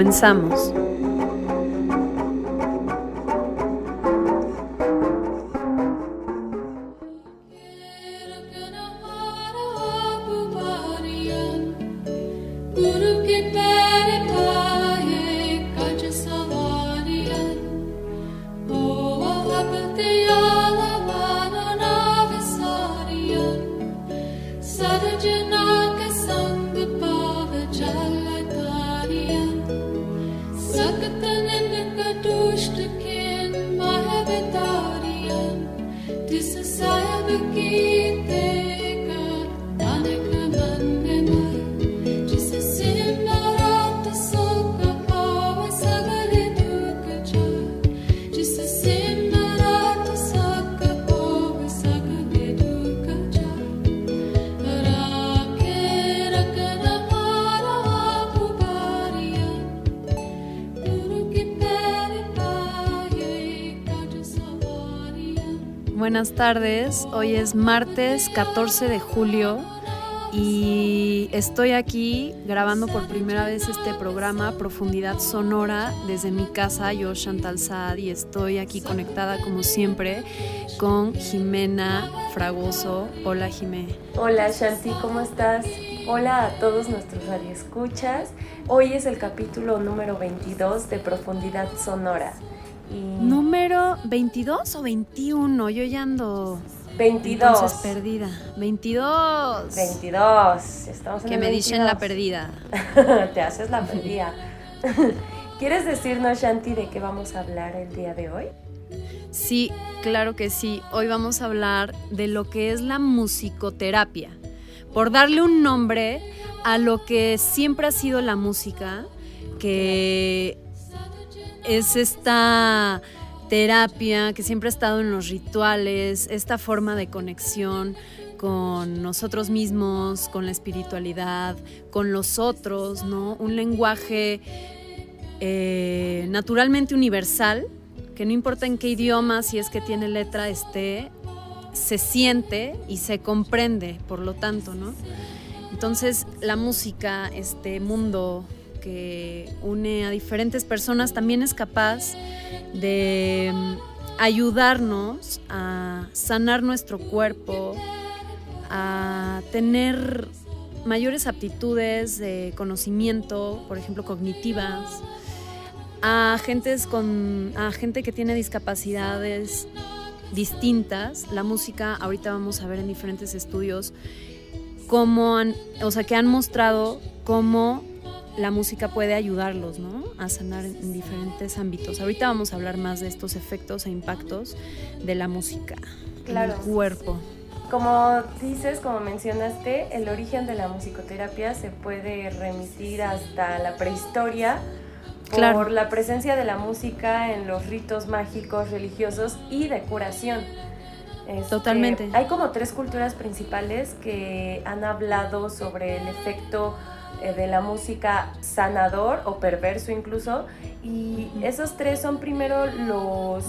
Comenzamos. Buenas tardes, hoy es martes 14 de julio y estoy aquí grabando por primera vez este programa Profundidad Sonora desde mi casa, yo Chantal Saad y estoy aquí conectada como siempre con Jimena Fragoso. Hola Jimé. Hola Shanti, ¿cómo estás? Hola a todos nuestros radioescuchas. Hoy es el capítulo número 22 de Profundidad Sonora. ¿Número 22 o 21? Yo ya ando... 22. Entonces perdida. 22. 22. Estamos en que me dicen la perdida. Te haces la perdida. ¿Quieres decirnos, Shanti, de qué vamos a hablar el día de hoy? Sí, claro que sí. Hoy vamos a hablar de lo que es la musicoterapia. Por darle un nombre a lo que siempre ha sido la música, que es esta terapia que siempre ha estado en los rituales, esta forma de conexión con nosotros mismos, con la espiritualidad, con los otros, ¿no? Un lenguaje eh, naturalmente universal, que no importa en qué idioma, si es que tiene letra, esté, se siente y se comprende, por lo tanto, ¿no? Entonces, la música, este mundo que une a diferentes personas, también es capaz de mm, ayudarnos a sanar nuestro cuerpo, a tener mayores aptitudes de conocimiento, por ejemplo, cognitivas, a, gentes con, a gente que tiene discapacidades distintas. La música, ahorita vamos a ver en diferentes estudios, cómo han, o sea, que han mostrado cómo la música puede ayudarlos ¿no? a sanar en diferentes ámbitos. Ahorita vamos a hablar más de estos efectos e impactos de la música claro. en el cuerpo. Como dices, como mencionaste, el origen de la musicoterapia se puede remitir hasta la prehistoria por la presencia de la música en los ritos mágicos, religiosos y de curación. Este, Totalmente. Hay como tres culturas principales que han hablado sobre el efecto de la música sanador o perverso incluso. Y esos tres son primero los,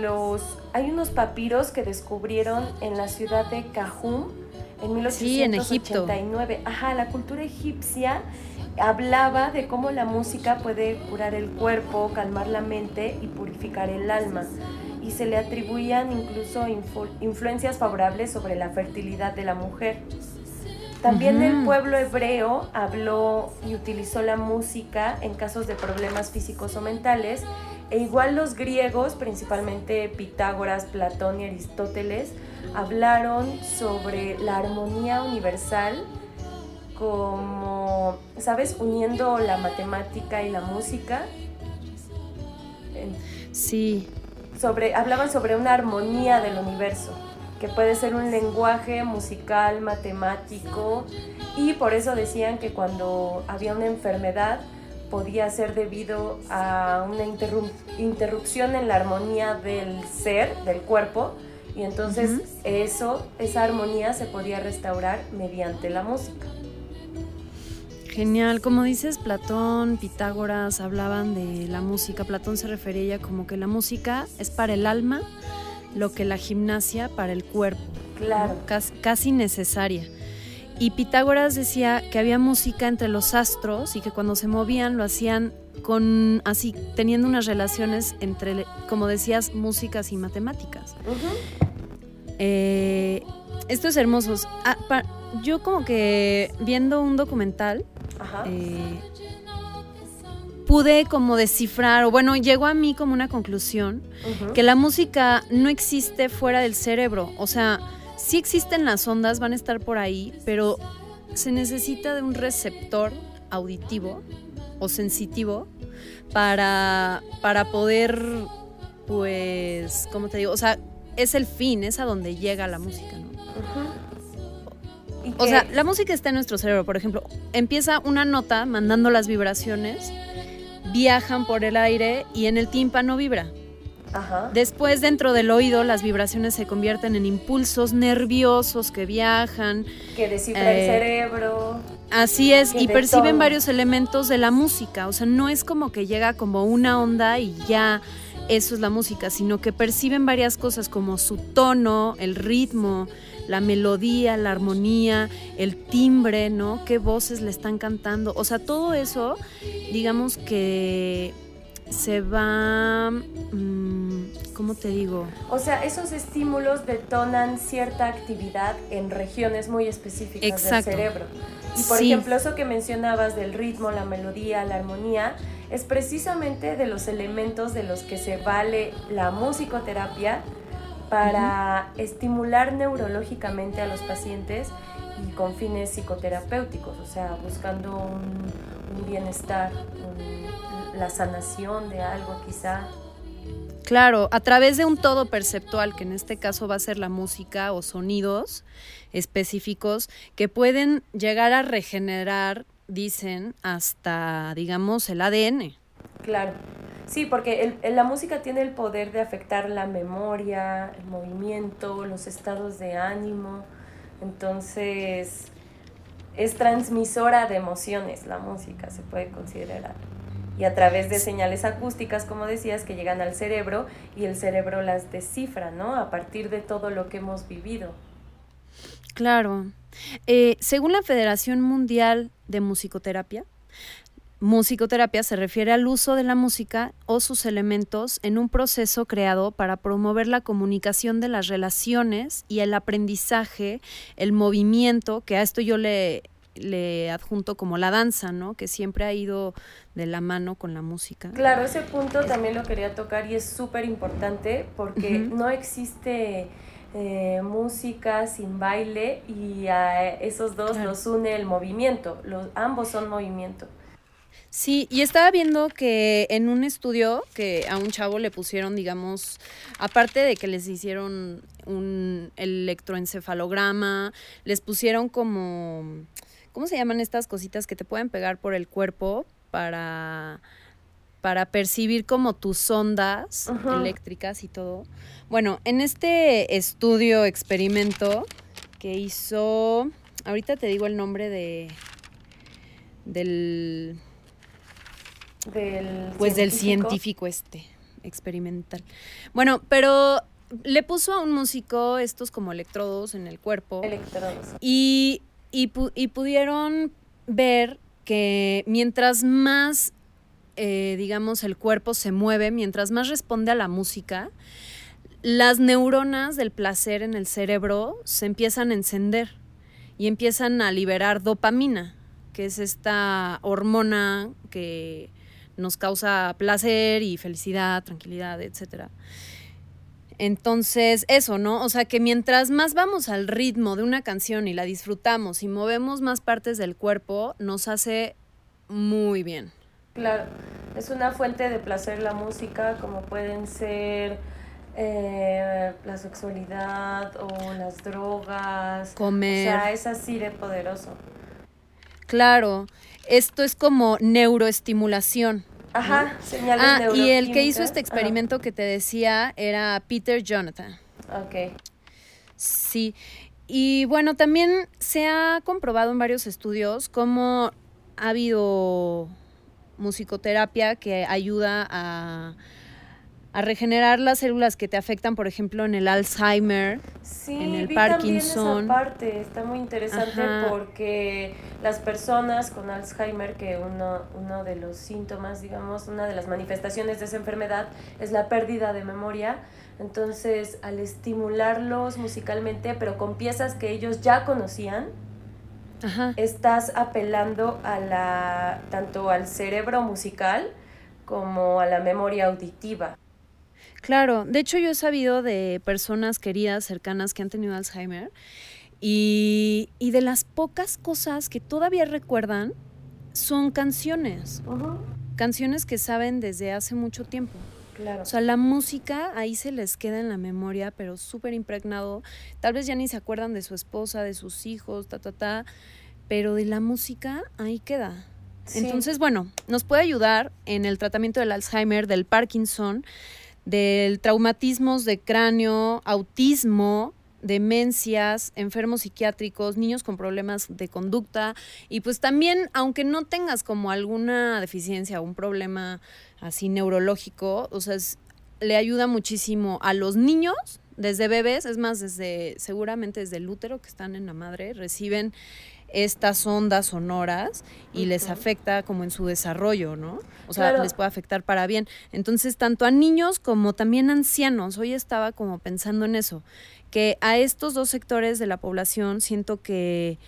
los... Hay unos papiros que descubrieron en la ciudad de Cajún en 1889. Sí, en Egipto. Ajá, la cultura egipcia hablaba de cómo la música puede curar el cuerpo, calmar la mente y purificar el alma. Y se le atribuían incluso influencias favorables sobre la fertilidad de la mujer. También el pueblo hebreo habló y utilizó la música en casos de problemas físicos o mentales, e igual los griegos, principalmente Pitágoras, Platón y Aristóteles, hablaron sobre la armonía universal como, ¿sabes?, uniendo la matemática y la música. Sí, sobre, hablaban sobre una armonía del universo, que puede ser un lenguaje musical, matemático, y por eso decían que cuando había una enfermedad podía ser debido a una interrupción en la armonía del ser, del cuerpo, y entonces eso, esa armonía se podía restaurar mediante la música. Genial, como dices, Platón, Pitágoras hablaban de la música. Platón se refería como que la música es para el alma lo que la gimnasia para el cuerpo. Claro. Casi, necesaria. Y Pitágoras decía que había música entre los astros y que cuando se movían lo hacían con así teniendo unas relaciones entre, como decías, músicas y matemáticas. Eh, esto es hermoso. Ah, yo como que viendo un documental eh, pude como descifrar, o bueno, llegó a mí como una conclusión, que la música no existe fuera del cerebro. O sea, sí existen las ondas, van a estar por ahí, pero se necesita de un receptor auditivo o sensitivo para, para poder, pues, ¿cómo te digo? O sea, es el fin, es a donde llega la música, ¿no? O sea, la música está en nuestro cerebro, por ejemplo, empieza una nota mandando las vibraciones, viajan por el aire y en el tímpano vibra. Ajá. Después dentro del oído las vibraciones se convierten en impulsos nerviosos que viajan. Que descifra el eh, cerebro. Así es, y perciben varios elementos de la música. O sea, no es como que llega como una onda y ya eso es la música, sino que perciben varias cosas como su tono, el ritmo, la melodía, la armonía, el timbre, ¿no? Qué voces le están cantando. O sea, todo eso, digamos que se va... Mm, ¿Cómo te digo? O sea, esos estímulos detonan cierta actividad en regiones muy específicas del cerebro. Y por ejemplo, eso que mencionabas del ritmo, la melodía, la armonía, es precisamente de los elementos de los que se vale la musicoterapia para estimular neurológicamente a los pacientes y con fines psicoterapéuticos, o sea, buscando un, bienestar, la sanación de algo quizá. Claro, a través de un todo perceptual, que en este caso va a ser la música o sonidos específicos que pueden llegar a regenerar, dicen, hasta, digamos, el ADN. Claro. Sí, porque el, la música tiene el poder de afectar la memoria, el movimiento, los estados de ánimo. Entonces, es transmisora de emociones la música, se puede considerar. Y a través de señales acústicas, como decías, que llegan al cerebro y el cerebro las descifra, ¿no? A partir de todo lo que hemos vivido. Claro. Eh, según la Federación Mundial de Musicoterapia, Musicoterapia se refiere al uso de la música o sus elementos en un proceso creado para promover la comunicación de las relaciones y el aprendizaje, el movimiento, que a esto yo le, le adjunto como la danza, ¿no? Que siempre ha ido de la mano con la música. Claro, ese punto también lo quería tocar y es súper importante porque no existe eh, música sin baile y a esos dos los une el movimiento, los, ambos son movimiento. Sí, y estaba viendo que en un estudio que a un chavo le pusieron, digamos, aparte de que les hicieron un electroencefalograma, les pusieron como, ¿cómo se llaman estas cositas que te pueden pegar por el cuerpo para, para percibir como tus ondas eléctricas y todo? Bueno, en este estudio, experimento que hizo, ahorita te digo el nombre de del pues del científico este, experimental. Bueno, pero le puso a un músico estos como electrodos en el cuerpo. Electrodos. Y, y, pudieron ver que mientras más, eh, digamos, el cuerpo se mueve, mientras más responde a la música, las neuronas del placer en el cerebro se empiezan a encender y empiezan a liberar dopamina, que es esta hormona que nos causa placer y felicidad, tranquilidad, etc. Entonces, eso, ¿no? O sea, que mientras más vamos al ritmo de una canción y la disfrutamos y movemos más partes del cuerpo, nos hace muy bien. Claro, es una fuente de placer la música, como pueden ser eh, la sexualidad o las drogas. Comer. O sea, es así de poderoso. Claro, esto es como neuroestimulación. Ajá, señales Ah, y el que hizo este experimento que te decía era Peter Jonathan. Ok. Sí. Y bueno, también se ha comprobado en varios estudios cómo ha habido musicoterapia que ayuda a, a regenerar las células que te afectan, por ejemplo, en el Alzheimer. Sí, en el vi Parkinson. también esa parte, está muy interesante Ajá. porque las personas con Alzheimer, que uno, uno de los síntomas, digamos, una de las manifestaciones de esa enfermedad es la pérdida de memoria, entonces al estimularlos musicalmente, pero con piezas que ellos ya conocían, Ajá. estás apelando a la, tanto al cerebro musical como a la memoria auditiva. Claro, de hecho yo he sabido de personas queridas, cercanas que han tenido Alzheimer y, y de las pocas cosas que todavía recuerdan son canciones, canciones que saben desde hace mucho tiempo. Claro. O sea, la música ahí se les queda en la memoria, pero súper impregnado. Tal vez ya ni se acuerdan de su esposa, de sus hijos, ta, ta, ta, pero de la música ahí queda. Sí. Entonces, bueno, nos puede ayudar en el tratamiento del Alzheimer, del Parkinson, del traumatismos de cráneo, autismo, demencias, enfermos psiquiátricos, niños con problemas de conducta. Y pues también, aunque no tengas como alguna deficiencia o un problema así neurológico, o sea, es- le ayuda muchísimo a los niños desde bebés, es más, desde seguramente desde el útero que están en la madre, reciben estas ondas sonoras y les afecta como en su desarrollo, ¿no? O sea, Claro. les puede afectar para bien. Entonces, tanto a niños como también a ancianos, hoy estaba como pensando en eso, que a estos dos sectores de la población siento que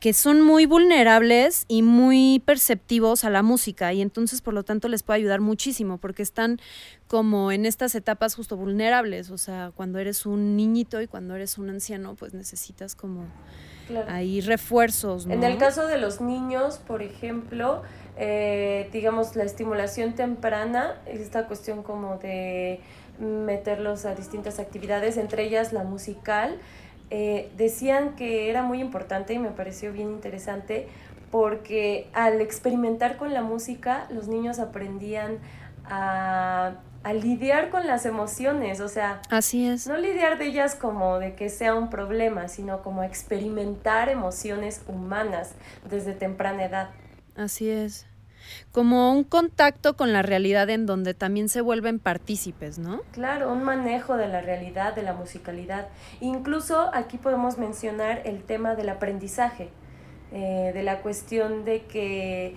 que son muy vulnerables y muy perceptivos a la música y entonces por lo tanto les puede ayudar muchísimo porque están como en estas etapas justo vulnerables, o sea, cuando eres un niñito y cuando eres un anciano pues necesitas como Claro. ahí refuerzos, ¿no? En el caso de los niños, por ejemplo, eh, digamos, la estimulación temprana, esta cuestión como de meterlos a distintas actividades, entre ellas la musical, eh, decían que era muy importante y me pareció bien interesante porque al experimentar con la música, los niños aprendían a, a lidiar con las emociones, o sea, Así es. no lidiar de ellas como de que sea un problema, sino como experimentar emociones humanas desde temprana edad. Así es. Como un contacto con la realidad en donde también se vuelven partícipes, ¿no? Claro, un manejo de la realidad, de la musicalidad. Incluso aquí podemos mencionar el tema del aprendizaje, eh, de la cuestión de que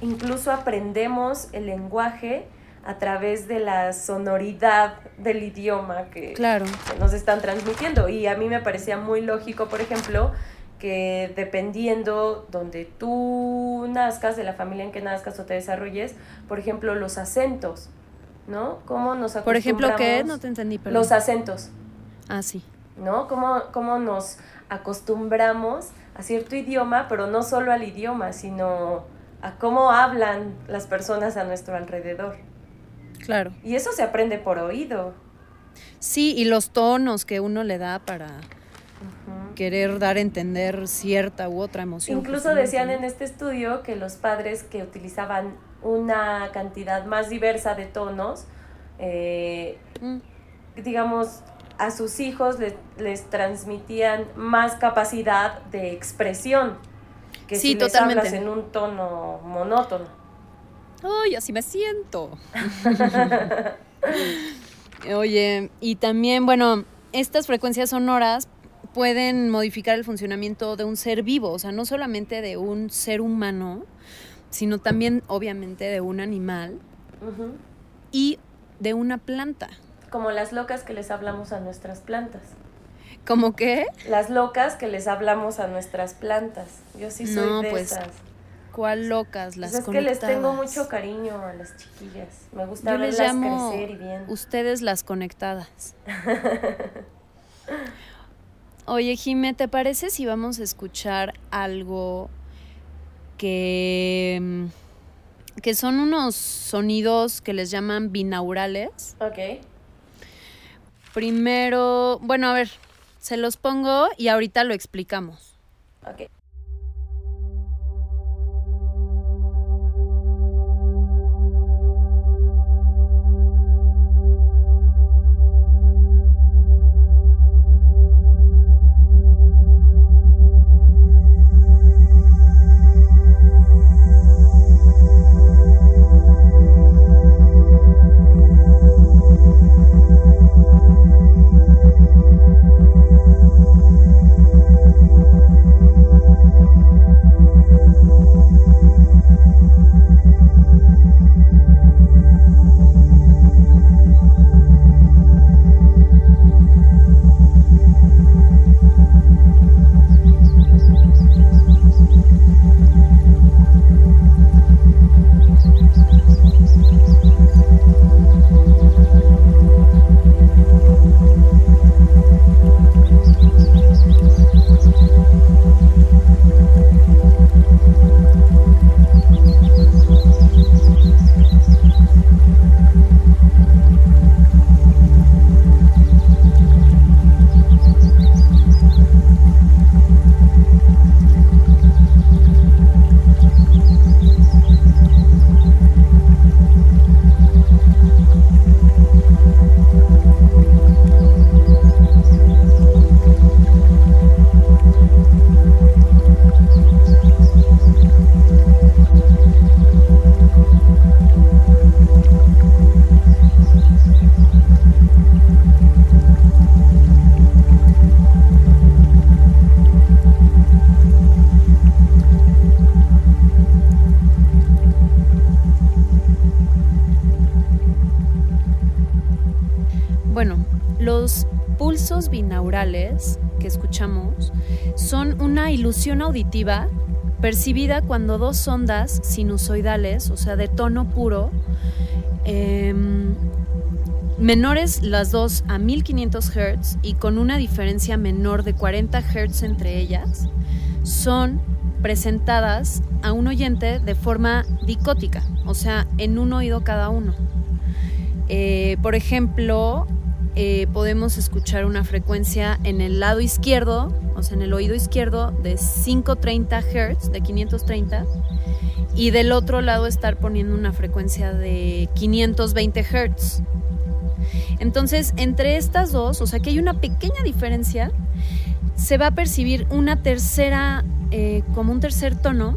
incluso aprendemos el lenguaje a través de la sonoridad del idioma que, Claro. que nos están transmitiendo. Y a mí me parecía muy lógico, por ejemplo, que dependiendo donde tú nazcas, de la familia en que nazcas o te desarrolles, por ejemplo, los acentos, ¿no? ¿Cómo nos Por ejemplo, ¿qué? acostumbramos- No te entendí, pero Los acentos, Ah, sí. ¿no? ¿Cómo, cómo nos acostumbramos a cierto idioma, pero no solo al idioma, sino a cómo hablan las personas a nuestro alrededor. Claro. Y eso se aprende por oído. Sí, y los tonos que uno le da para querer dar a entender cierta u otra emoción. Incluso justamente, decían en este estudio que los padres que utilizaban una cantidad más diversa de tonos, eh, Mm, digamos, a sus hijos les, les transmitían más capacidad de expresión que Sí, si les totalmente. hablas en un tono monótono. Ay, así me siento. Oye, y también, bueno, estas frecuencias sonoras pueden modificar el funcionamiento de un ser vivo, o sea, no solamente de un ser humano, sino también, obviamente, de un animal y de una planta. Como las locas que les hablamos a nuestras plantas. ¿Cómo qué? Las locas que les hablamos a nuestras plantas. Yo sí soy No, de pues, esas. ¿Cuál locas? Las Pues es que les tengo mucho cariño a las chiquillas. Me gusta Yo les verlas llamo crecer y bien. ustedes las conectadas. Oye, Jime, ¿te parece si vamos a escuchar algo que, mm, que son unos sonidos que les llaman binaurales? Ok. primero, bueno, a ver, se los pongo y ahorita lo explicamos. Ok. Que escuchamos son una ilusión auditiva percibida cuando dos ondas sinusoidales, o sea, de tono puro, em, menores las dos a 1500 Hz y con una diferencia menor de 40 Hz entre ellas, son presentadas a un oyente de forma dicótica, o sea, en un oído cada uno. Eh, por ejemplo, eh, podemos escuchar una frecuencia en el lado izquierdo, o sea, en el oído izquierdo de 530 Hz, de 530, y del otro lado estar poniendo una frecuencia de 520 Hz. Entonces, entre estas dos, o sea que hay una pequeña diferencia, se va a percibir una tercera, eh, como un tercer tono,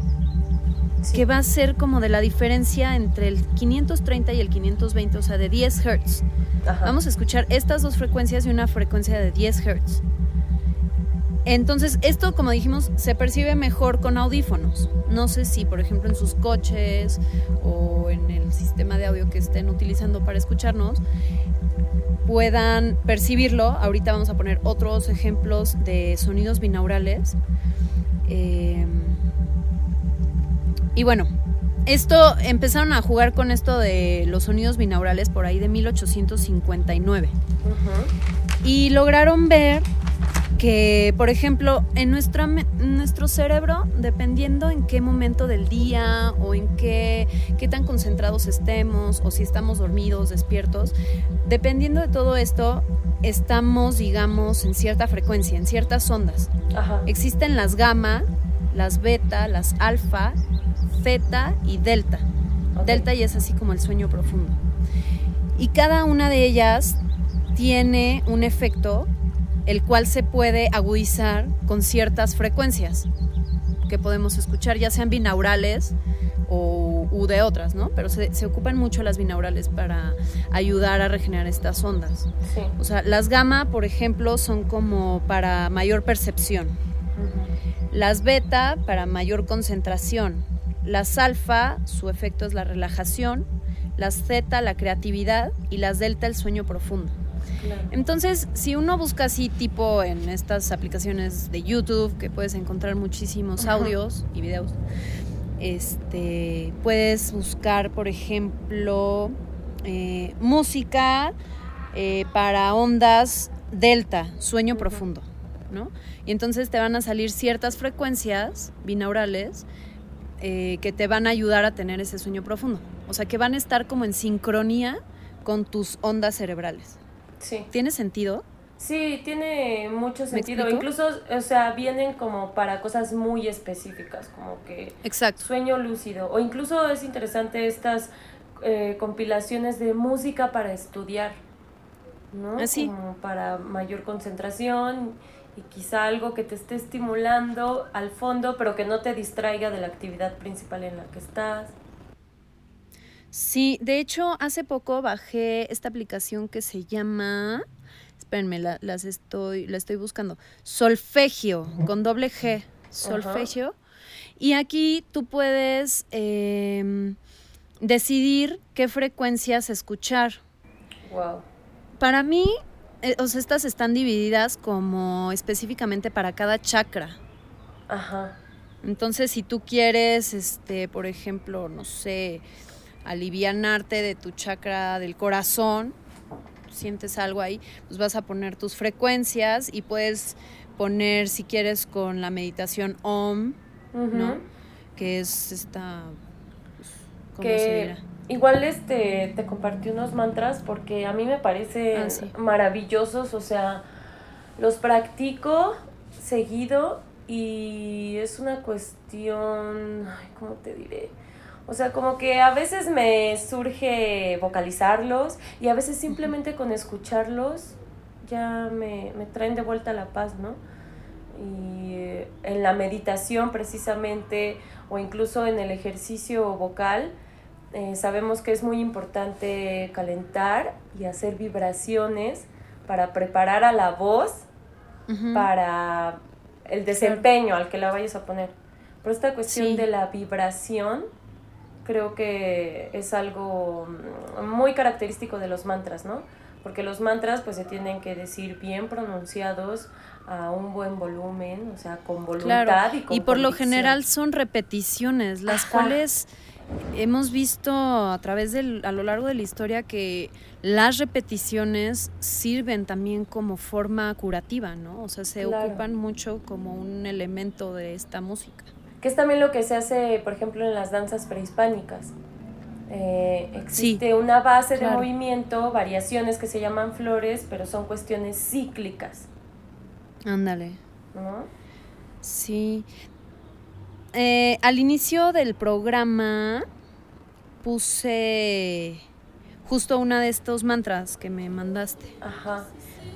Sí. que va a ser como de la diferencia entre el 530 y el 520, o sea, de 10 Hz. Vamos a escuchar estas dos frecuencias y una frecuencia de 10 Hz. Entonces, esto, como dijimos, se percibe mejor con audífonos. No sé si, por ejemplo, en sus coches o en el sistema de audio que estén utilizando para escucharnos, puedan percibirlo. Ahorita vamos a poner otros ejemplos de sonidos binaurales. Eh, y bueno, esto empezaron a jugar con esto de los sonidos binaurales por ahí de 1859 Ujú. y lograron ver que, por ejemplo, en en nuestro cerebro, dependiendo en qué momento del día o en qué, qué tan concentrados estemos o si estamos dormidos, despiertos, dependiendo de todo esto, estamos, digamos, en cierta frecuencia, en ciertas ondas. Ajá. Existen las gamma, las beta, las alfa, zeta y delta. Delta y es así como el sueño profundo. Y cada una de ellas tiene un efecto el cual se puede agudizar con ciertas frecuencias que podemos escuchar, ya sean binaurales o u de otras, ¿no? Pero se, se ocupan mucho las binaurales para ayudar a regenerar estas ondas. Sí. O sea, las gamma, por ejemplo, son como para mayor percepción. Las beta para mayor concentración. Las alfa, su efecto es la relajación. Las zeta, la creatividad. Y las delta, el sueño profundo. Claro. Entonces, si uno busca así tipo en estas aplicaciones de YouTube, que puedes encontrar muchísimos Ajá. audios y videos, este, puedes buscar, por ejemplo, eh, música eh, para ondas delta, sueño profundo, ¿no? Y entonces te van a salir ciertas frecuencias binaurales eh, que te van a ayudar a tener ese sueño profundo. O sea, que van a estar como en sincronía con tus ondas cerebrales. Sí. ¿Tiene sentido? Sí, tiene mucho sentido. Incluso, o sea, vienen como para cosas muy específicas, como que Exacto. sueño lúcido. O incluso es interesante estas eh, compilaciones de música para estudiar, ¿no? Así. Como para mayor concentración y quizá algo que te esté estimulando al fondo, pero que no te distraiga de la actividad principal en la que estás. Sí, de hecho, hace poco bajé esta aplicación que se llama, espérenme, la, las estoy, la estoy buscando, Solfegio, con doble G, Solfegio. Y aquí tú puedes em, decidir qué frecuencias escuchar. Wow. Para mí, o sea, estas están divididas como específicamente para cada chakra. Ajá. Entonces, si tú quieres, este, por ejemplo, no sé, alivianarte de tu chakra del corazón, sientes algo ahí, pues vas a poner tus frecuencias y puedes poner, si quieres, con la meditación OM, ¿no? Que es esta... pues, ¿Cómo Que- se dirá? Igual este te compartí unos mantras porque a mí me parecen Ah, sí. maravillosos, o sea, los practico seguido y es una cuestión, ay, ¿cómo te diré? O sea, como que a veces me surge vocalizarlos y a veces simplemente con escucharlos ya me, me traen de vuelta la paz, ¿no? Y eh, en la meditación precisamente o incluso en el ejercicio vocal, eh, sabemos que es muy importante calentar y hacer vibraciones para preparar a la voz Ujú. para el desempeño al que la vayas a poner. Pero esta cuestión Sí. de la vibración creo que es algo mm, muy característico de los mantras, ¿no? Porque los mantras pues se tienen que decir bien pronunciados a un buen volumen, o sea, con voluntad Claro, y con y por lo convicción. general son repeticiones, las Ajá. cuales hemos visto a través del, a lo largo de la historia que las repeticiones sirven también como forma curativa, ¿no? O sea, se Claro. ocupan mucho como un elemento de esta música. Que es también lo que se hace, por ejemplo, en las danzas prehispánicas. Eh, existe una base claro. de movimiento, variaciones que se llaman flores, pero son cuestiones cíclicas, Ándale. ¿no? Sí. Eh, al inicio del programa puse justo una de estos mantras que me mandaste. Ajá.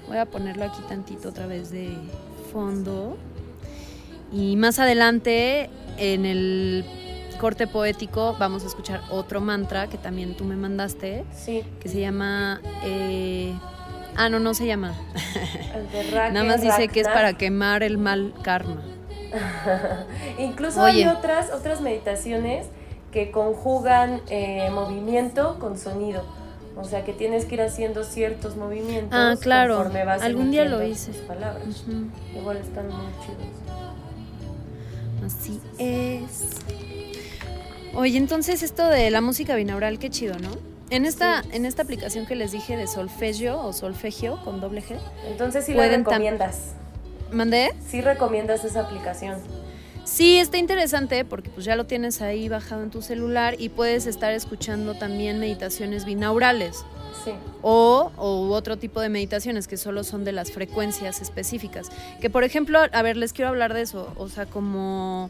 Voy a ponerlo aquí tantito otra vez de fondo. Y más adelante, en el corte poético, vamos a escuchar otro mantra que también tú me mandaste, Sí, que se llama... eh, ah, no, no se llama. el de Nada más dice que es para quemar el mal karma. Incluso Oye. hay otras, otras meditaciones que conjugan eh, movimiento con sonido. O sea que tienes que ir haciendo ciertos movimientos. Ah, claro. conforme vas Algún día lo hice. tus palabras. Igual están muy chidos. Así es. Oye, entonces esto de la música binaural, qué chido, ¿no? En esta, Sí. en esta aplicación que les dije de solfegio o solfegio con doble G, Entonces sí tam- recomiendas. ¿Mandé? Sí recomiendas esa aplicación. Sí, está interesante porque pues ya lo tienes ahí bajado en tu celular y puedes estar escuchando también meditaciones binaurales Sí. o, o otro tipo de meditaciones que solo son de las frecuencias específicas. Que por ejemplo, a ver, les quiero hablar de eso, o sea, como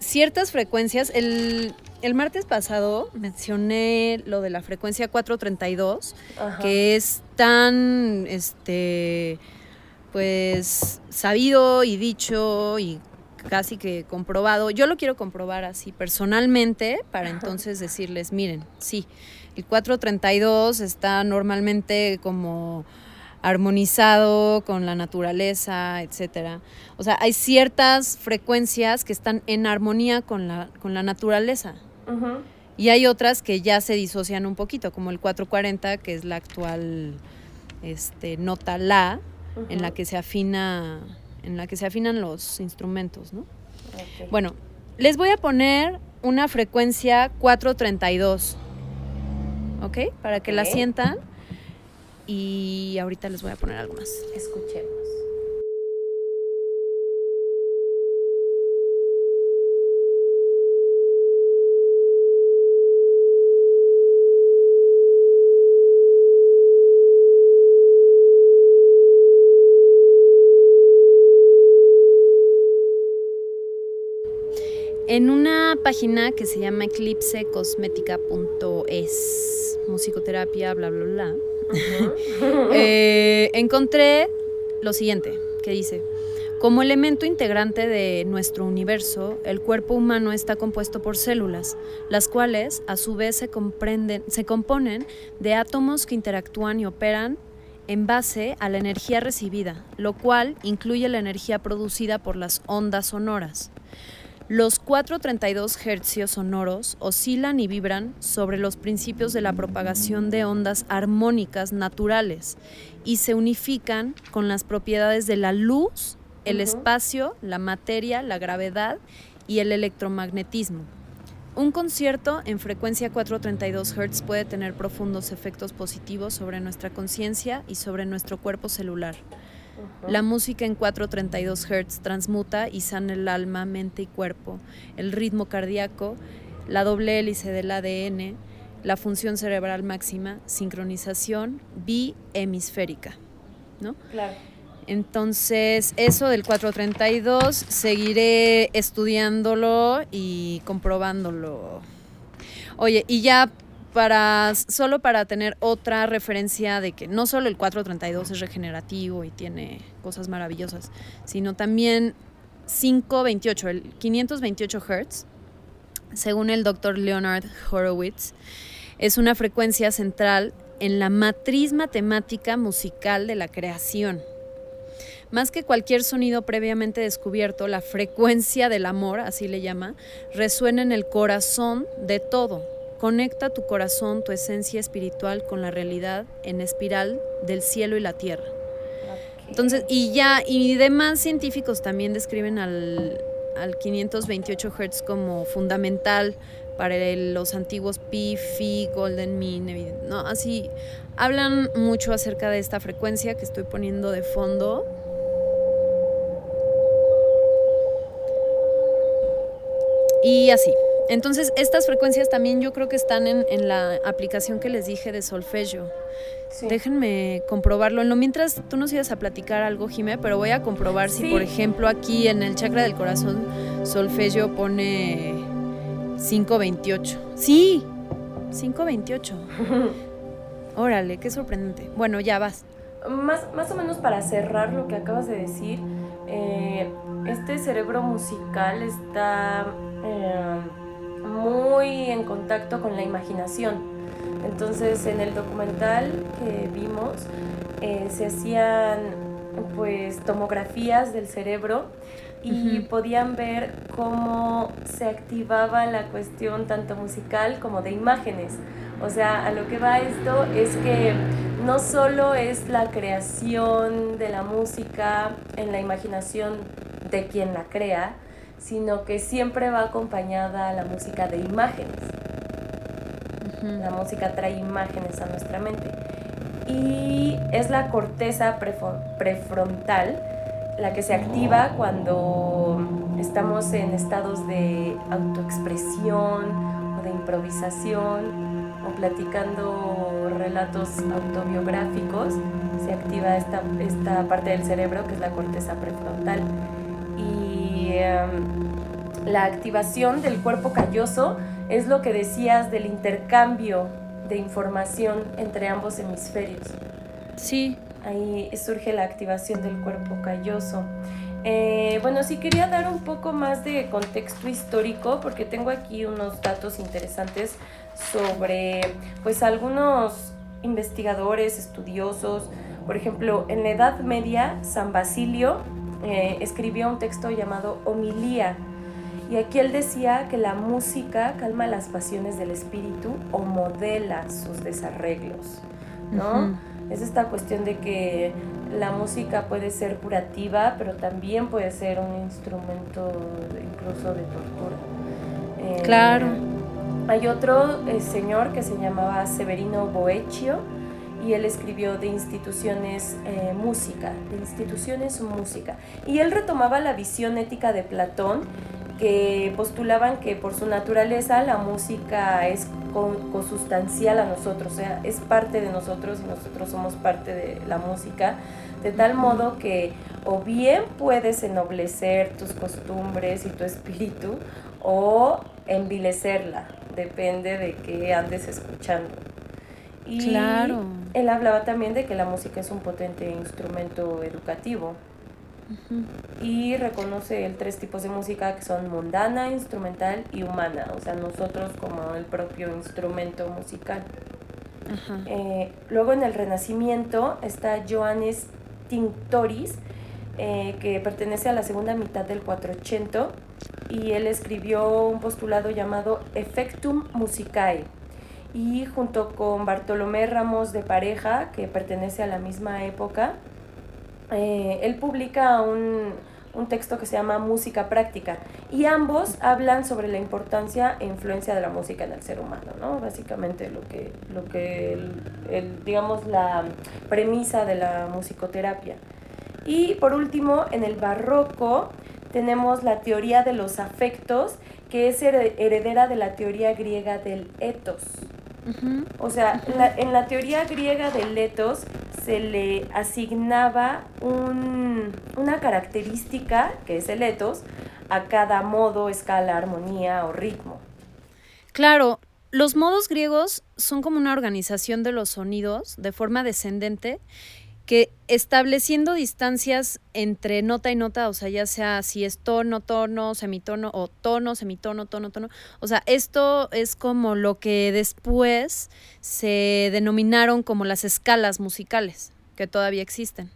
ciertas frecuencias, el, el martes pasado mencioné lo de la frecuencia 432, Ajá. que es tan, este, pues, sabido y dicho y casi que comprobado. Yo lo quiero comprobar así personalmente para entonces decirles, miren, sí, el 432 está normalmente como armonizado con la naturaleza, etcétera. O sea, hay ciertas frecuencias que están en armonía con la, con la naturaleza. Y hay otras que ya se disocian un poquito, como el 440, que es la actual este, nota La, en la que se afina, en la que se afinan los instrumentos, ¿no? Bueno, les voy a poner una frecuencia 432. ¿Ok? Para que la sientan. Y ahorita les voy a poner algo más. Escuchemos. En una página que se llama eclipsecosmética.es, musicoterapia, bla, bla, bla, eh, encontré lo siguiente, que dice, como elemento integrante de nuestro universo, el cuerpo humano está compuesto por células, las cuales a su vez se, comprenden, se componen de átomos que interactúan y operan en base a la energía recibida, lo cual incluye la energía producida por las ondas sonoras. Los 432 Hz sonoros oscilan y vibran sobre los principios de la propagación de ondas armónicas naturales y se unifican con las propiedades de la luz, el espacio, la materia, la gravedad y el electromagnetismo. Un concierto en frecuencia 432 Hz puede tener profundos efectos positivos sobre nuestra conciencia y sobre nuestro cuerpo celular. La música en 432 Hz transmuta y sana el alma, mente y cuerpo, el ritmo cardíaco, la doble hélice del ADN, la función cerebral máxima, sincronización bihemisférica. ¿no? Claro. Entonces, eso del 432, seguiré estudiándolo y comprobándolo. Oye, y ya para solo para tener otra referencia de que no solo el 432 es regenerativo y tiene cosas maravillosas, sino también 528, el 528 Hz, según el doctor Leonard Horowitz, es una frecuencia central en la matriz matemática musical de la creación. Más que cualquier sonido previamente descubierto, la frecuencia del amor, así le llama, resuena en el corazón de todo, Conecta tu corazón, tu esencia espiritual con la realidad en espiral del cielo y la tierra. Entonces, y ya, y demás científicos también describen al, 528 Hz como fundamental para los antiguos Pi, Phi, Golden Mean, ¿no? Así, hablan mucho acerca de esta frecuencia que estoy poniendo de fondo. Y así. Entonces, estas frecuencias también yo creo que están en, la aplicación que les dije de solfegio. Déjenme comprobarlo. En lo mientras tú nos ibas a platicar algo, Jimé, pero voy a comprobar si, por ejemplo, aquí en el chakra del corazón, solfegio pone 528. Sí, 528. Órale, qué sorprendente. Bueno, ya vas. Más, más o menos para cerrar lo que acabas de decir, eh, este cerebro musical está... Eh, muy en contacto con la imaginación. Entonces en el documental que vimos eh, se hacían pues tomografías del cerebro y podían ver cómo se activaba la cuestión tanto musical como de imágenes. O sea, a lo que va esto es que no solo es la creación de la música en la imaginación de quien la crea, sino que siempre va acompañada la música de imágenes. La música trae imágenes a nuestra mente. Y es la corteza prefrontal la que se activa cuando estamos en estados de autoexpresión o de improvisación o platicando relatos autobiográficos. Se activa esta, esta parte del cerebro que es la corteza prefrontal. Em, la activación del cuerpo calloso es lo que decías del intercambio de información entre ambos hemisferios. Sí. Ahí surge la activación del cuerpo calloso. Eh, bueno, sí quería dar un poco más de contexto histórico porque tengo aquí unos datos interesantes sobre pues algunos investigadores, estudiosos. Por ejemplo, en la Edad Media, San Basilio eh, escribió un texto llamado Homilía. Y aquí él decía que la música calma las pasiones del espíritu o modela sus desarreglos, ¿no? Es esta cuestión de que la música puede ser curativa, pero también puede ser un instrumento incluso de tortura. Eh, claro. Hay otro eh, señor que se llamaba Severino Boeccio, y él escribió de instituciones eh, música, de instituciones música. Y él retomaba la visión ética de Platón que postulaban que por su naturaleza la música es consustancial a nosotros, o sea, es parte de nosotros y nosotros somos parte de la música, de tal modo que o bien puedes ennoblecer tus costumbres y tu espíritu o envilecerla, depende de qué andes escuchando. Y claro. él hablaba también de que la música es un potente instrumento educativo. Y reconoce el tres tipos de música que son mundana, instrumental y humana, o sea, nosotros como el propio instrumento musical. Eh, luego en el Renacimiento está Johannes Tinctoris, eh, que pertenece a la segunda mitad del 480, y él escribió un postulado llamado Effectum Musicae. Y junto con Bartolomé Ramos de Pareja, que pertenece a la misma época, eh, él publica un, texto que se llama Música Práctica y ambos hablan sobre la importancia e influencia de la música en el ser humano, ¿no? Básicamente lo que, lo que el, digamos, la premisa de la musicoterapia. Y por último, en el barroco tenemos la teoría de los afectos, que es heredera de la teoría griega del O sea, en la teoría griega del ethos se le asignaba una característica, que es el etos, a cada modo, escala, armonía o ritmo. Claro, los modos griegos son como una organización de los sonidos de forma descendente que estableciendo distancias entre nota y nota, o sea, ya sea si es tono, tono, semitono o tono, semitono, tono, tono, o sea, esto es como lo que después se denominaron como las escalas musicales, que todavía existen.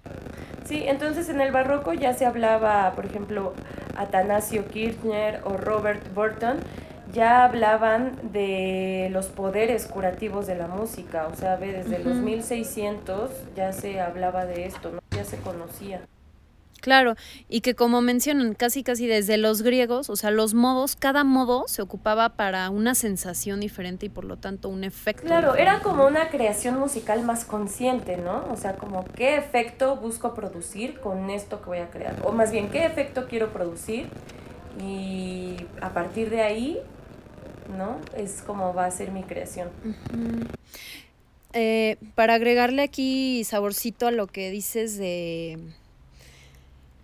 Sí, entonces en el barroco ya se hablaba, por ejemplo, Atanasio Kirchner o Robert Burton, ya hablaban de los poderes curativos de la música, o sea, desde los 1600 ya se hablaba de esto, ¿no? ya se conocía. Claro, y que como mencionan, casi casi desde los griegos, o sea, los modos, cada modo se ocupaba para una sensación diferente y por lo tanto un efecto. Claro, era como una creación musical más consciente, ¿no? O sea, como qué efecto busco producir con esto que voy a crear, o más bien qué efecto quiero producir y a partir de ahí ¿no? Es como va a ser mi creación. Eh, para agregarle aquí saborcito a lo que dices de...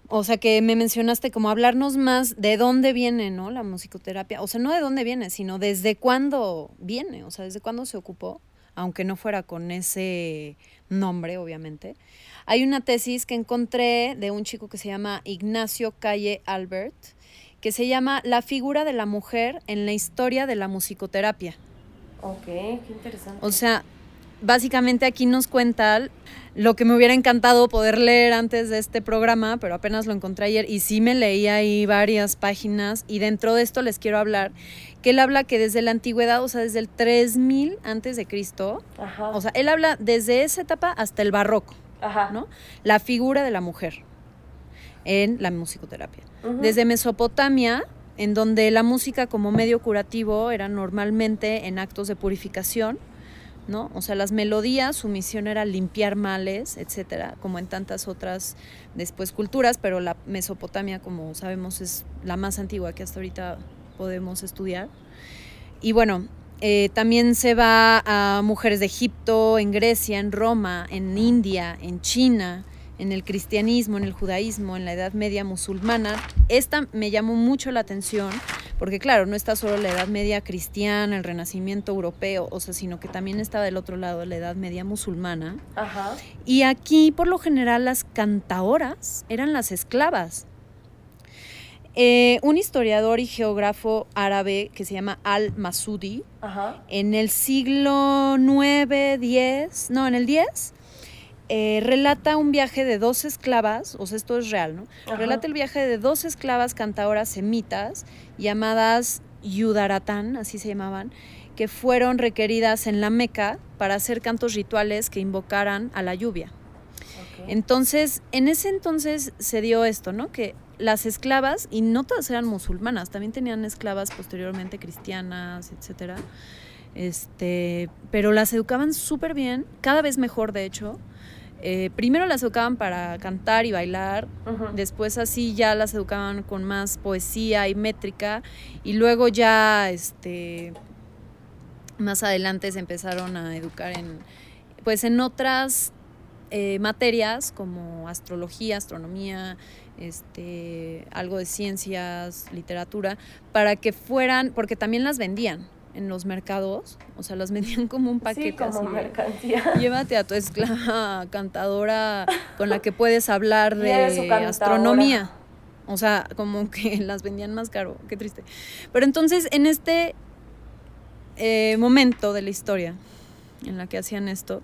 O sea, que me mencionaste como hablarnos más de dónde viene, ¿no? La musicoterapia. O sea, no de dónde viene, sino desde cuándo viene, o sea, desde cuándo se ocupó, aunque no fuera con ese nombre, obviamente. Hay una tesis que encontré de un chico que se llama Ignacio Calle Albert, que se llama La figura de la mujer en la historia de la musicoterapia. Ok, qué interesante. O sea, básicamente aquí nos cuenta lo que me hubiera encantado poder leer antes de este programa, pero apenas lo encontré ayer y sí me leí ahí varias páginas y dentro de esto les quiero hablar que él habla que desde la antigüedad, o sea, desde el 3000 antes de Cristo, o sea, él habla desde esa etapa hasta el barroco, Ajá. ¿no? La figura de la mujer en la musicoterapia. Desde Mesopotamia, en donde la música como medio curativo era normalmente en actos de purificación, ¿no? O sea, las melodías, su misión era limpiar males, etcétera, como en tantas otras después culturas, pero la Mesopotamia, como sabemos, es la más antigua que hasta ahorita podemos estudiar. Y bueno, eh, también se va a mujeres de Egipto, en Grecia, en Roma, en India, en China, en el cristianismo, en el judaísmo, en la Edad Media musulmana. Esta me llamó mucho la atención porque claro, no está solo la Edad Media cristiana, el Renacimiento europeo, o sea, sino que también está del otro lado la Edad Media musulmana. Ajá. Y aquí, por lo general, las cantaoras eran las esclavas. Eh, un historiador y geógrafo árabe que se llama Al-Masudi, en el siglo 9, 10, no, en el 10, eh, relata un viaje de dos esclavas, o sea, esto es real, ¿no? Relata el viaje de dos esclavas cantadoras semitas llamadas Yudaratán, así se llamaban, que fueron requeridas en la Meca para hacer cantos rituales que invocaran a la lluvia. Entonces, en ese entonces se dio esto, ¿no? Que las esclavas, y no todas eran musulmanas, también tenían esclavas posteriormente cristianas, etcétera. Este, pero las educaban súper bien, cada vez mejor de hecho, eh, primero las educaban para cantar y bailar, después así ya las educaban con más poesía y métrica, y luego ya este más adelante se empezaron a educar en pues en otras eh, materias como astrología, astronomía, este, algo de ciencias, literatura, para que fueran, porque también las vendían en los mercados, o sea, las vendían como un paquete. Sí, como mercancía. Llévate a tu esclava cantadora con la que puedes hablar de astronomía. O sea, como que las vendían más caro, qué triste. Pero entonces, en este eh, momento de la historia en la que hacían esto,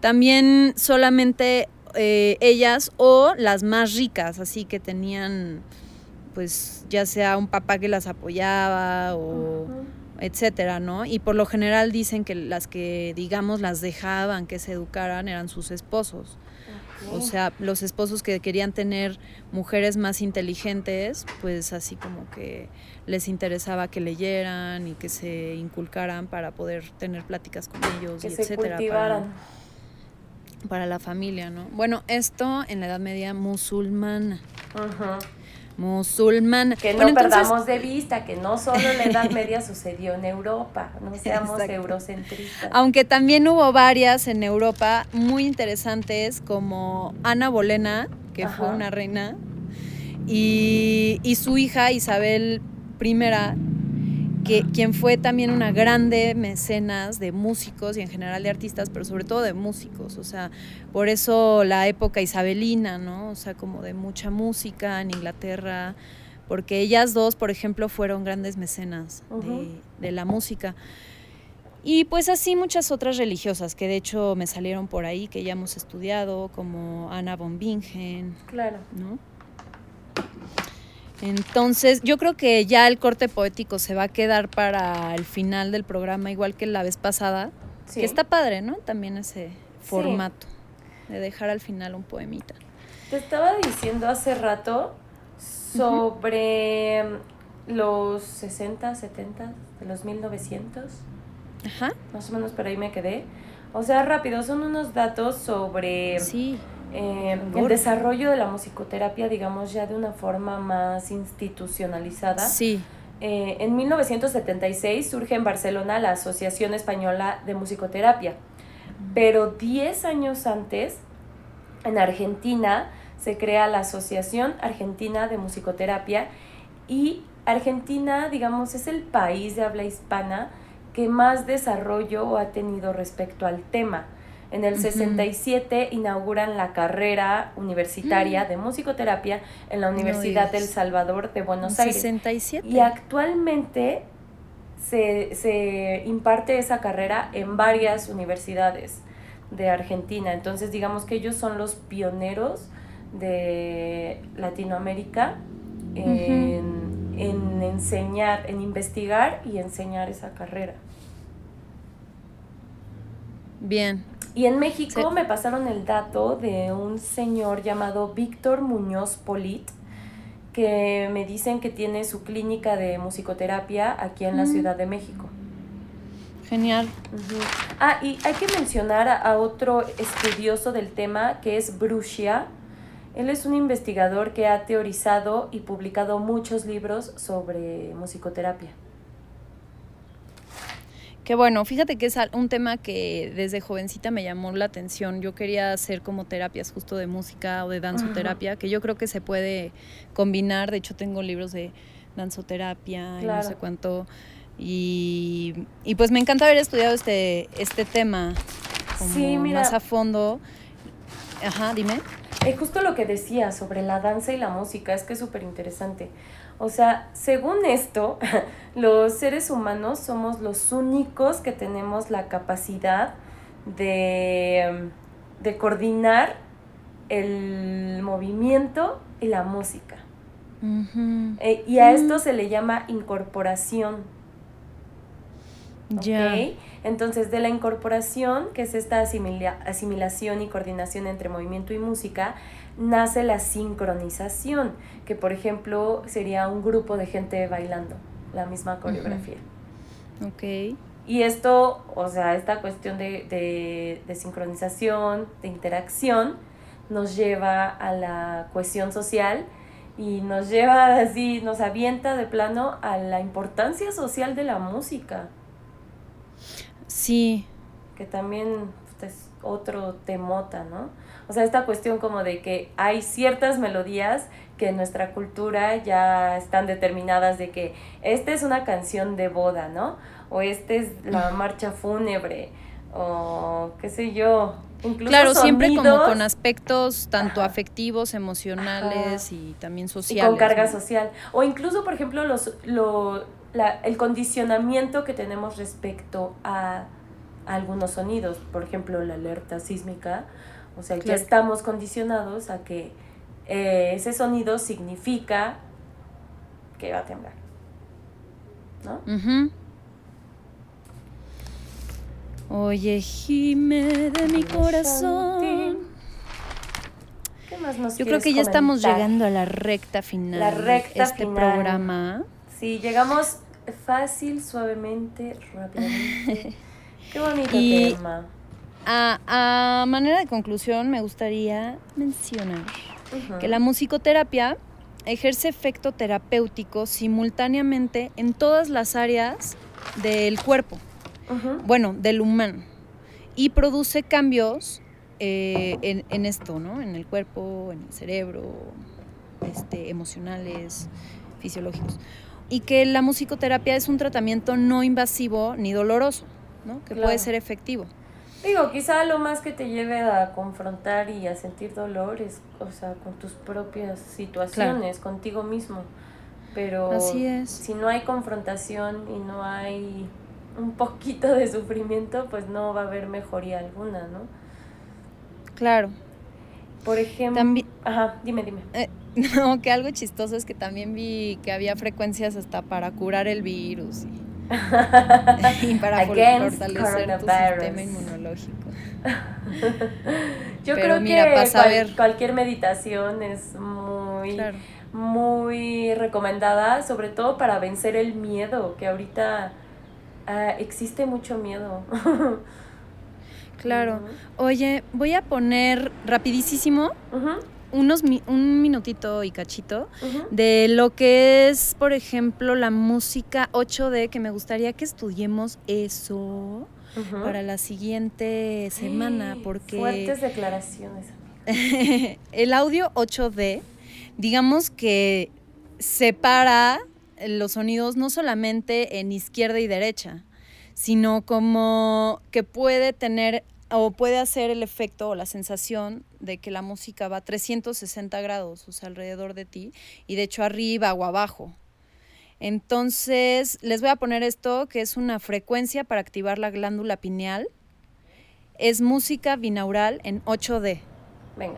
también solamente eh, ellas o las más ricas, así que tenían, pues, ya sea un papá que las apoyaba o etcétera, ¿no? Y por lo general dicen que las que, digamos, las dejaban que se educaran eran sus esposos. O sea, los esposos que querían tener mujeres más inteligentes, pues así como que les interesaba que leyeran y que se inculcaran para poder tener pláticas con ellos, y etcétera. Para, para, la familia, ¿no? Bueno, esto en la Edad Media musulmana. Ajá musulmana. Que no perdamos de vista que no solo la Edad Media sucedió en Europa, no seamos eurocentristas. Aunque también hubo varias en Europa muy interesantes, como Ana Bolena, que fue una reina, y, y su hija Isabel I, que, quien fue también una grande mecenas de músicos y en general de artistas, pero sobre todo de músicos, o sea, por eso la época isabelina, ¿no? O sea, como de mucha música en Inglaterra, porque ellas dos, por ejemplo, fueron grandes mecenas de, la música. Y pues así muchas otras religiosas que de hecho me salieron por ahí, que ya hemos estudiado, como Ana von Bingen. Claro. ¿no? Entonces, yo creo que ya el corte poético se va a quedar para el final del programa, igual que la vez pasada. Que está padre, ¿no? También ese formato de dejar al final un poemita. Te estaba diciendo hace rato sobre los 60, 70, de los 1900. Ajá. Más o menos por ahí me quedé. O sea, rápido, son unos datos sobre sí. Eh, el desarrollo de la musicoterapia, digamos, ya de una forma más institucionalizada. Sí. Eh, en 1976 surge en Barcelona la Asociación Española de Musicoterapia, pero 10 años antes, en Argentina, se crea la Asociación Argentina de Musicoterapia y Argentina, digamos, es el país de habla hispana que más desarrollo ha tenido respecto al tema. En el 67 inauguran la carrera universitaria mm. de musicoterapia en la Universidad del Salvador de Buenos Aires. 67. Y actualmente se, se imparte esa carrera en varias universidades de Argentina. Entonces digamos que ellos son los pioneros de Latinoamérica en, en enseñar, en investigar y enseñar esa carrera. Bien, y en México me pasaron el dato de un señor llamado Víctor Muñoz Polit, que me dicen que tiene su clínica de musicoterapia aquí en la mm. Ciudad de México. Genial. Ah, y hay que mencionar a, otro estudioso del tema que es Brucia. Él es un investigador que ha teorizado y publicado muchos libros sobre musicoterapia. Que bueno, fíjate que es un tema que desde jovencita me llamó la atención. Yo quería hacer como terapias justo de música o de danzoterapia, que yo creo que se puede combinar. De hecho, tengo libros de danzoterapia y no sé cuánto. Y, pues me encanta haber estudiado este, este tema como más a fondo. Ajá, dime. Es justo lo que decía sobre la danza y la música, es que es súper interesante. O sea, según esto, los seres humanos somos los únicos que tenemos la capacidad de, coordinar el movimiento y la música. Eh, y a esto se le llama incorporación. Ya. Entonces, de la incorporación, que es esta asimilación y coordinación entre movimiento y música, nace la sincronización, que por ejemplo sería un grupo de gente bailando la misma coreografía. Ok. Y esto, o sea, esta cuestión de, de, sincronización, de interacción, nos lleva a la cohesión social y nos lleva así, nos avienta de plano a la importancia social de la música. Sí. Que también pues, es otro temota, ¿no? O sea, esta cuestión como de que hay ciertas melodías que en nuestra cultura ya están determinadas de que esta es una canción de boda, ¿no? O esta es la marcha fúnebre, o qué sé yo. Incluso claro, siempre como con aspectos tanto afectivos, emocionales y también sociales. Y con carga social. O incluso, por ejemplo, los, lo, la, el condicionamiento que tenemos respecto a, algunos sonidos. Por ejemplo, la alerta sísmica. O sea, ya estamos condicionados a que eh, ese sonido significa que va a temblar. ¿No? Oye, gime de mi corazón. ¿Qué más nos Yo creo que ya estamos llegando a la recta final la recta de este programa. Sí, llegamos fácil, suavemente, rápidamente. Qué bonito tema. A, manera de conclusión, me gustaría mencionar que la musicoterapia ejerce efecto terapéutico simultáneamente en todas las áreas del cuerpo bueno, del humano, y produce cambios eh, en, esto, ¿no? En el cuerpo, en el cerebro, este, emocionales, fisiológicos. Y que la musicoterapia es un tratamiento no invasivo ni doloroso, ¿no? Que puede ser efectivo. Digo, quizá lo más que te lleve a confrontar y a sentir dolor es, o sea, con tus propias situaciones, contigo mismo. Pero Así es. si no hay confrontación y no hay un poquito de sufrimiento, pues no va a haber mejoría alguna, ¿no? Claro. Por ejemplo... También, ajá, dime, dime. Eh, no, que algo chistoso es que también vi que había frecuencias hasta para curar el virus y, para fortalecer tu sistema inmunológico. Yo creo que cualquier meditación es muy, muy recomendada, sobre todo para vencer el miedo, que ahorita Ah, existe mucho miedo. claro. Oye, voy a poner rapidísimo unos un minutito y cachito de lo que es, por ejemplo, la música 8D, que me gustaría que estudiemos eso para la siguiente semana, porque... Fuertes declaraciones. el audio 8D, digamos que separa los sonidos no solamente en izquierda y derecha, sino como que puede tener o puede hacer el efecto o la sensación de que la música va a 360 grados, o sea, alrededor de ti, y de hecho arriba o abajo. Entonces, les voy a poner esto, que es una frecuencia para activar la glándula pineal. Es música binaural en 8D.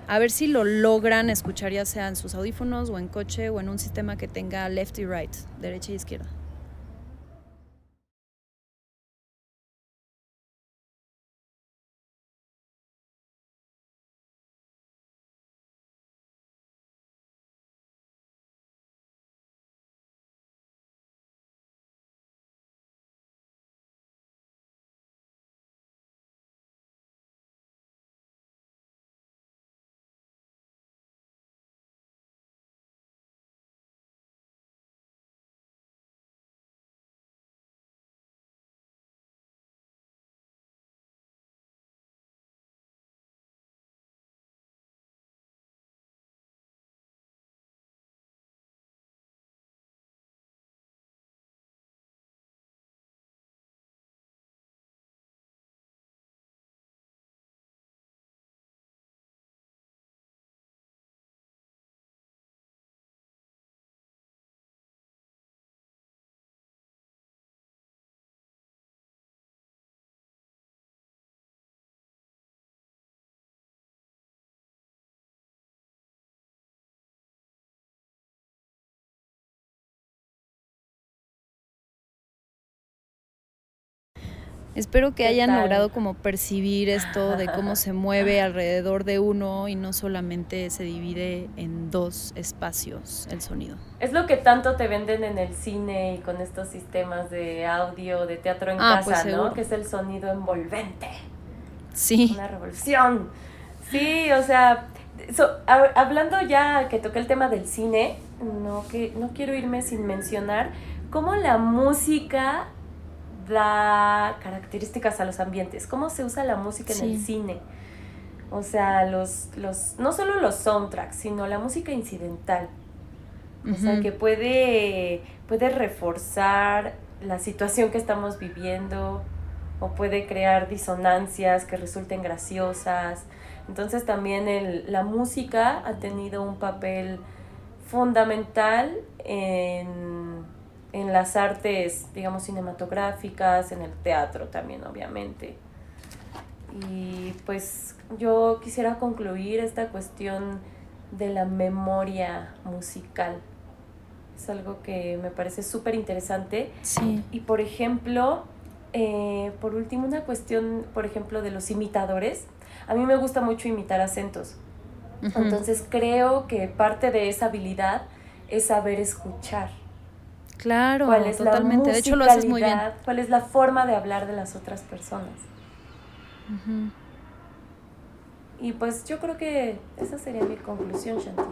A ver si lo logran escuchar ya sea en sus audífonos o en coche o en un sistema que tenga left y right, derecha y izquierda. Espero que hayan logrado como percibir esto de cómo se mueve alrededor de uno y no solamente se divide en dos espacios el sonido. Es lo que tanto te venden en el cine y con estos sistemas de audio, de teatro en ah, casa, pues ¿no? Que es el sonido envolvente. Sí. Una revolución. Sí, o sea, hablando ya que toqué el tema del cine, no, que, no quiero irme sin mencionar cómo la música da características a los ambientes, cómo se usa la música en el cine. O sea, los, los, no solo los soundtracks, sino la música incidental. O sea, que puede, puede reforzar la situación que estamos viviendo o puede crear disonancias que resulten graciosas. Entonces también el, la música ha tenido un papel fundamental en en las artes, digamos, cinematográficas, en el teatro también, obviamente. Y pues yo quisiera concluir esta cuestión de la memoria musical. Es algo que me parece súper interesante. Sí. Y por ejemplo, eh, por último, una cuestión, por ejemplo, de los imitadores. A mí me gusta mucho imitar acentos. Entonces creo que parte de esa habilidad es saber escuchar Claro, totalmente. de hecho, lo haces muy bien. ¿Cuál es la forma de hablar de las otras personas? Y pues yo creo que esa sería mi conclusión, Shanti.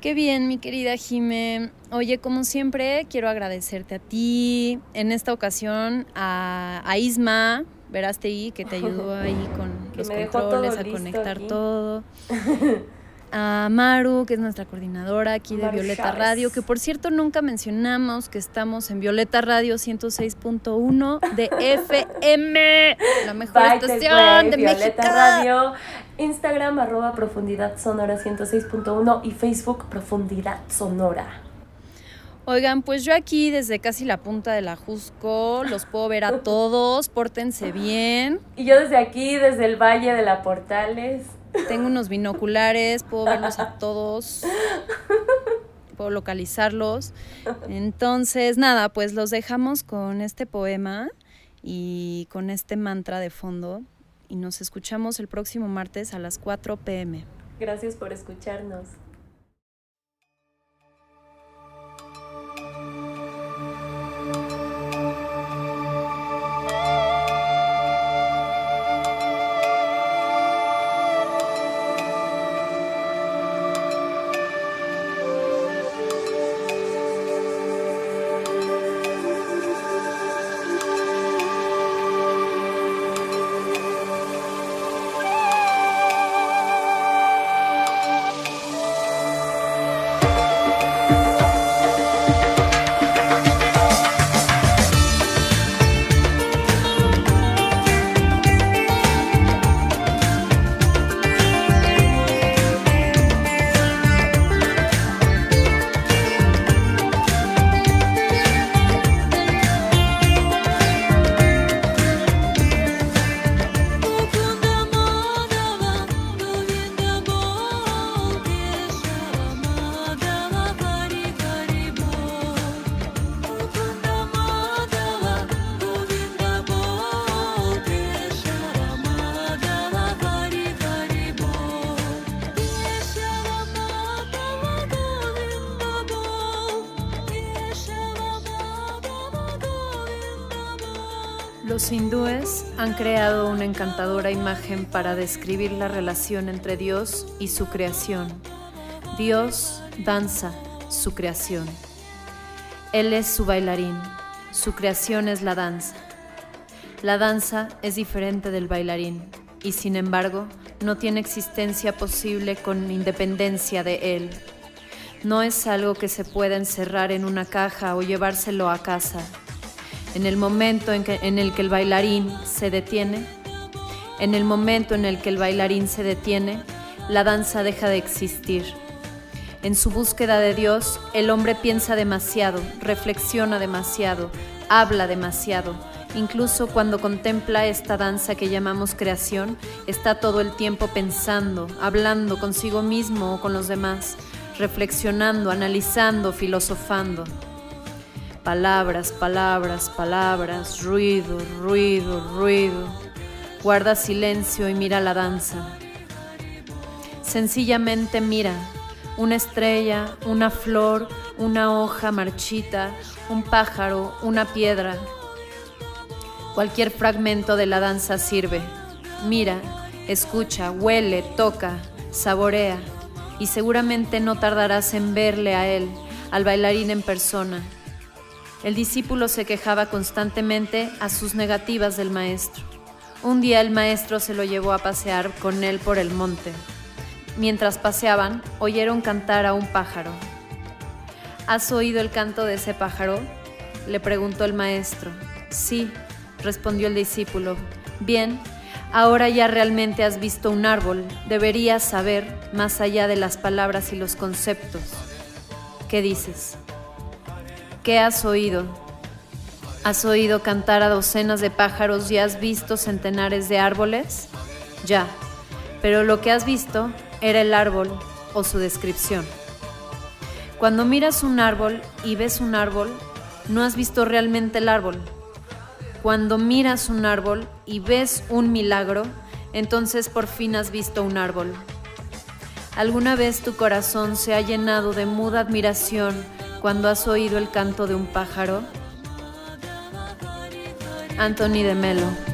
Qué bien, mi querida Jime. Oye, como siempre, quiero agradecerte a ti, en esta ocasión a, a Isma Verástegui, que te ayudó ahí con los controles, a conectar todo. a Maru, que es nuestra coordinadora aquí de Violeta Radio, que por cierto nunca mencionamos que estamos en Violeta Radio 106.1 de FM, la mejor estación de Violeta Radio, Instagram arroba profundidad sonora 106.1 y Facebook profundidad sonora. Oigan, pues yo aquí desde casi la punta de la Jusco los puedo ver a todos, pórtense bien. Y yo desde aquí, desde el Valle de la Portales. Tengo unos binoculares, puedo verlos a todos, puedo localizarlos. Entonces, nada, pues los dejamos con este poema y con este mantra de fondo y nos escuchamos el próximo martes a las 4 pm. Gracias por escucharnos. Los hindúes han creado una encantadora imagen para describir la relación entre Dios y su creación. Dios danza su creación. Él es su bailarín, su creación es la danza. La danza es diferente del bailarín y sin embargo no tiene existencia posible con independencia de él. No es algo que se pueda encerrar en una caja o llevárselo a casa en el momento en, que, en el que el bailarín se detiene, en el momento en el que el bailarín se detiene, la danza deja de existir. En su búsqueda de Dios, el hombre piensa demasiado, reflexiona demasiado, habla demasiado. Incluso cuando contempla esta danza que llamamos creación, está todo el tiempo pensando, hablando consigo mismo o con los demás, reflexionando, analizando, filosofando. Palabras, palabras, palabras, ruido, ruido, ruido. Guarda silencio y mira la danza. Sencillamente mira una estrella, una flor, una hoja marchita, un pájaro, una piedra. Cualquier fragmento de la danza sirve. Mira, escucha, huele, toca, saborea y seguramente no tardarás en verle a él, al bailarín en persona. El discípulo se quejaba constantemente a sus negativas del maestro. Un día el maestro se lo llevó a pasear con él por el monte. Mientras paseaban, oyeron cantar a un pájaro. ¿Has oído el canto de ese pájaro? le preguntó el maestro. Sí, respondió el discípulo. Bien, ahora ya realmente has visto un árbol, deberías saber más allá de las palabras y los conceptos. ¿Qué dices? ¿Qué has oído? ¿Has oído cantar a docenas de pájaros y has visto centenares de árboles? Ya, pero lo que has visto era el árbol o su descripción. Cuando miras un árbol y ves un árbol, no has visto realmente el árbol. Cuando miras un árbol y ves un milagro, entonces por fin has visto un árbol. ¿Alguna vez tu corazón se ha llenado de muda admiración cuando has oído el canto de un pájaro? Anthony de Melo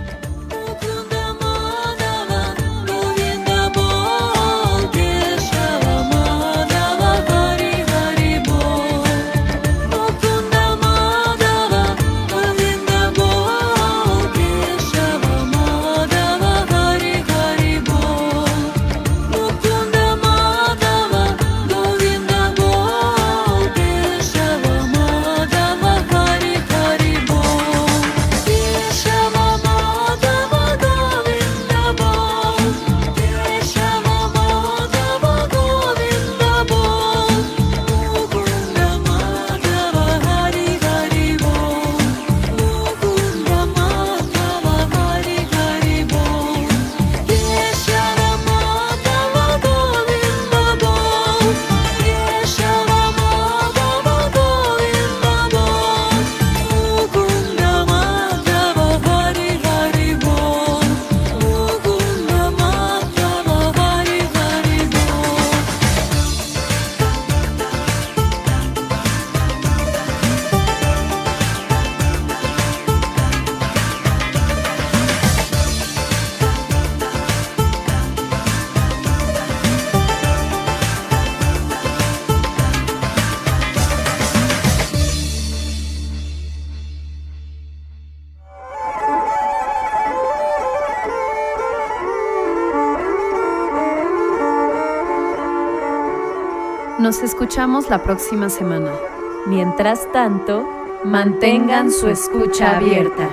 Nos escuchamos la próxima semana. Mientras tanto, mantengan su escucha abierta.